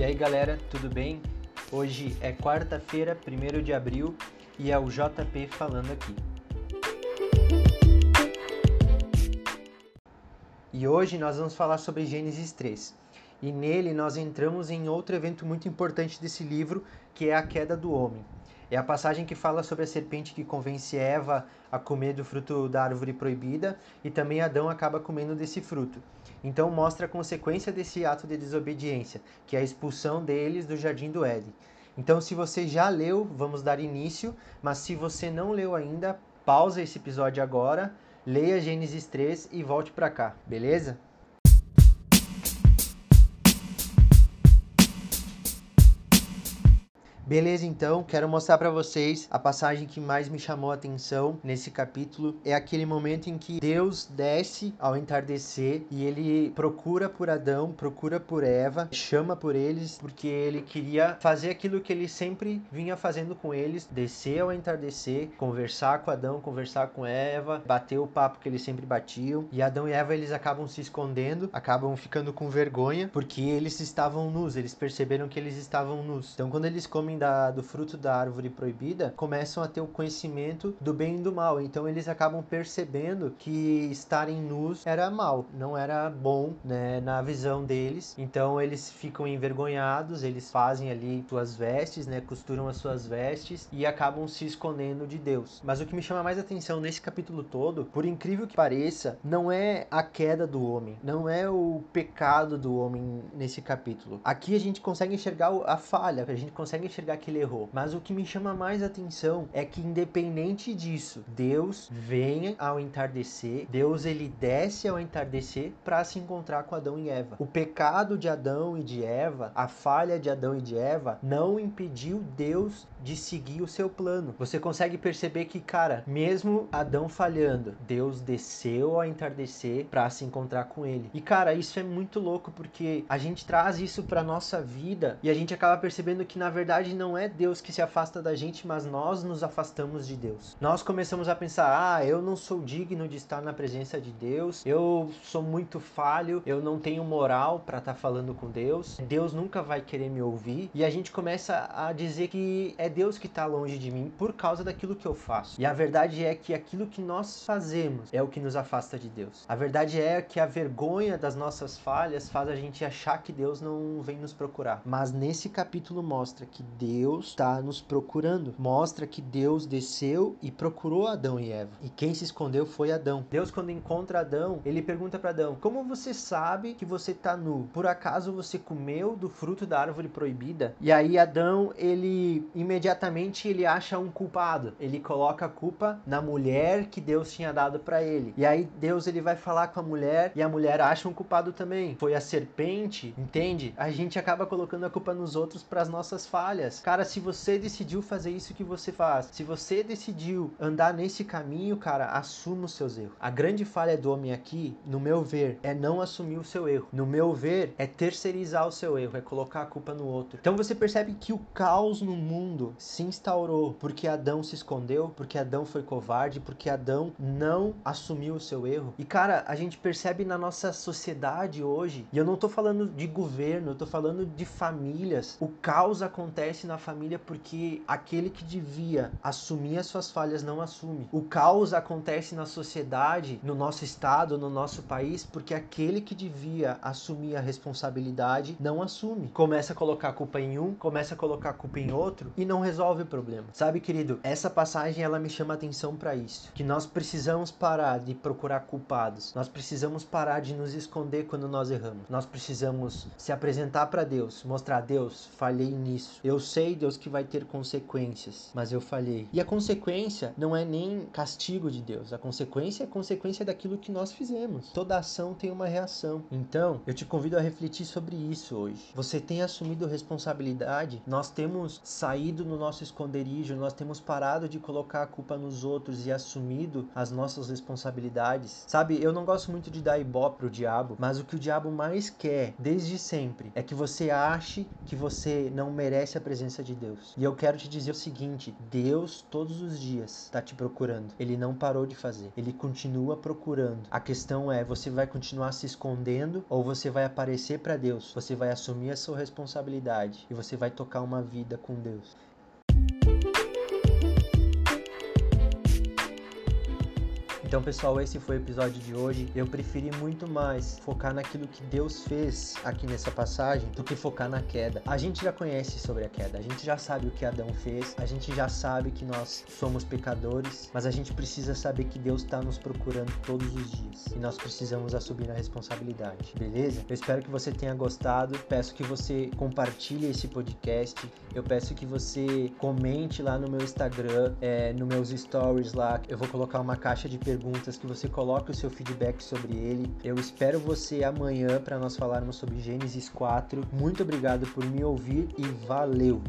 E aí galera, tudo bem? Hoje é quarta-feira, 1 de abril, e é o JP falando aqui. E hoje nós vamos falar sobre Gênesis 3. E nele nós entramos em outro evento muito importante desse livro, que é a queda do homem. É a passagem que fala sobre a serpente que convence Eva a comer do fruto da árvore proibida e também Adão acaba comendo desse fruto. Então mostra a consequência desse ato de desobediência, que é a expulsão deles do jardim do Éden. Então, se você já leu, vamos dar início, mas se você não leu ainda, pausa esse episódio agora, leia Gênesis 3 e volte para cá, beleza? Beleza, então, quero mostrar para vocês a passagem que mais me chamou a atenção nesse capítulo. É aquele momento em que Deus desce ao entardecer e ele procura por Adão, procura por Eva, chama por eles, porque ele queria fazer aquilo que ele sempre vinha fazendo com eles: descer ao entardecer, conversar com Adão, conversar com Eva, bater o papo que eles sempre batiam. E Adão e Eva eles acabam se escondendo, acabam ficando com vergonha, porque eles estavam nus, eles perceberam que eles estavam nus. Então, quando eles comem da, do fruto da árvore proibida começam a ter o conhecimento do bem e do mal. Então eles acabam percebendo que estarem nus era mal, não era bom, né, na visão deles. Então eles ficam envergonhados, eles fazem ali suas vestes, né, costuram as suas vestes e acabam se escondendo de Deus. Mas o que me chama mais atenção nesse capítulo todo, por incrível que pareça, não é a queda do homem, não é o pecado do homem nesse capítulo. Aqui a gente consegue enxergar a falha, a gente consegue enxergar enxergar que ele errou. Mas o que me chama mais atenção é que independente disso, Deus vem ao entardecer, Deus ele desce ao entardecer para se encontrar com Adão e Eva. O pecado de Adão e de Eva, a falha de Adão e de Eva não impediu Deus de seguir o seu plano. Você consegue perceber que, cara, mesmo Adão falhando, Deus desceu ao entardecer para se encontrar com ele. E cara, isso é muito louco porque a gente traz isso para nossa vida e a gente acaba percebendo que na verdade não é Deus que se afasta da gente, mas nós nos afastamos de Deus. Nós começamos a pensar: "Ah, eu não sou digno de estar na presença de Deus. Eu sou muito falho, eu não tenho moral para estar tá falando com Deus. Deus nunca vai querer me ouvir". E a gente começa a dizer que é Deus que está longe de mim por causa daquilo que eu faço. E a verdade é que aquilo que nós fazemos é o que nos afasta de Deus. A verdade é que a vergonha das nossas falhas faz a gente achar que Deus não vem nos procurar. Mas nesse capítulo mostra que Deus está nos procurando. Mostra que Deus desceu e procurou Adão e Eva. E quem se escondeu foi Adão. Deus, quando encontra Adão, ele pergunta para Adão: Como você sabe que você está nu? Por acaso você comeu do fruto da árvore proibida? E aí Adão, ele imediatamente ele acha um culpado. Ele coloca a culpa na mulher que Deus tinha dado para ele. E aí Deus ele vai falar com a mulher e a mulher acha um culpado também. Foi a serpente, entende? A gente acaba colocando a culpa nos outros para as nossas falhas. Cara, se você decidiu fazer isso que você faz, se você decidiu andar nesse caminho, cara, assuma os seus erros. A grande falha do homem aqui, no meu ver, é não assumir o seu erro. No meu ver, é terceirizar o seu erro, é colocar a culpa no outro. Então você percebe que o caos no mundo se instaurou porque Adão se escondeu, porque Adão foi covarde, porque Adão não assumiu o seu erro. E cara, a gente percebe na nossa sociedade hoje, e eu não tô falando de governo, eu tô falando de famílias. O caos acontece na família porque aquele que devia assumir as suas falhas não assume. O caos acontece na sociedade, no nosso estado, no nosso país, porque aquele que devia assumir a responsabilidade não assume. Começa a colocar culpa em um, começa a colocar culpa em outro e não resolve o problema. Sabe, querido, essa passagem ela me chama atenção para isso, que nós precisamos parar de procurar culpados. Nós precisamos parar de nos esconder quando nós erramos. Nós precisamos se apresentar para Deus, mostrar Deus, falhei nisso. Eu sei, Deus, que vai ter consequências, mas eu falhei. E a consequência não é nem castigo de Deus, a consequência é consequência daquilo que nós fizemos. Toda ação tem uma reação. Então, eu te convido a refletir sobre isso hoje. Você tem assumido responsabilidade? Nós temos saído no nosso esconderijo, nós temos parado de colocar a culpa nos outros e assumido as nossas responsabilidades. Sabe, eu não gosto muito de dar ibope pro diabo, mas o que o diabo mais quer, desde sempre, é que você ache que você não merece a presença presença de Deus. E eu quero te dizer o seguinte: Deus todos os dias está te procurando. Ele não parou de fazer. Ele continua procurando. A questão é: você vai continuar se escondendo ou você vai aparecer para Deus? Você vai assumir a sua responsabilidade e você vai tocar uma vida com Deus. Então, pessoal, esse foi o episódio de hoje. Eu preferi muito mais focar naquilo que Deus fez aqui nessa passagem do que focar na queda. A gente já conhece sobre a queda, a gente já sabe o que Adão fez, a gente já sabe que nós somos pecadores, mas a gente precisa saber que Deus está nos procurando todos os dias e nós precisamos assumir a responsabilidade, beleza? Eu espero que você tenha gostado. Peço que você compartilhe esse podcast. Eu peço que você comente lá no meu Instagram, é, nos meus stories lá. Eu vou colocar uma caixa de perguntas perguntas, que você coloque o seu feedback sobre ele. Eu espero você amanhã para nós falarmos sobre Gênesis 4. Muito obrigado por me ouvir e valeu!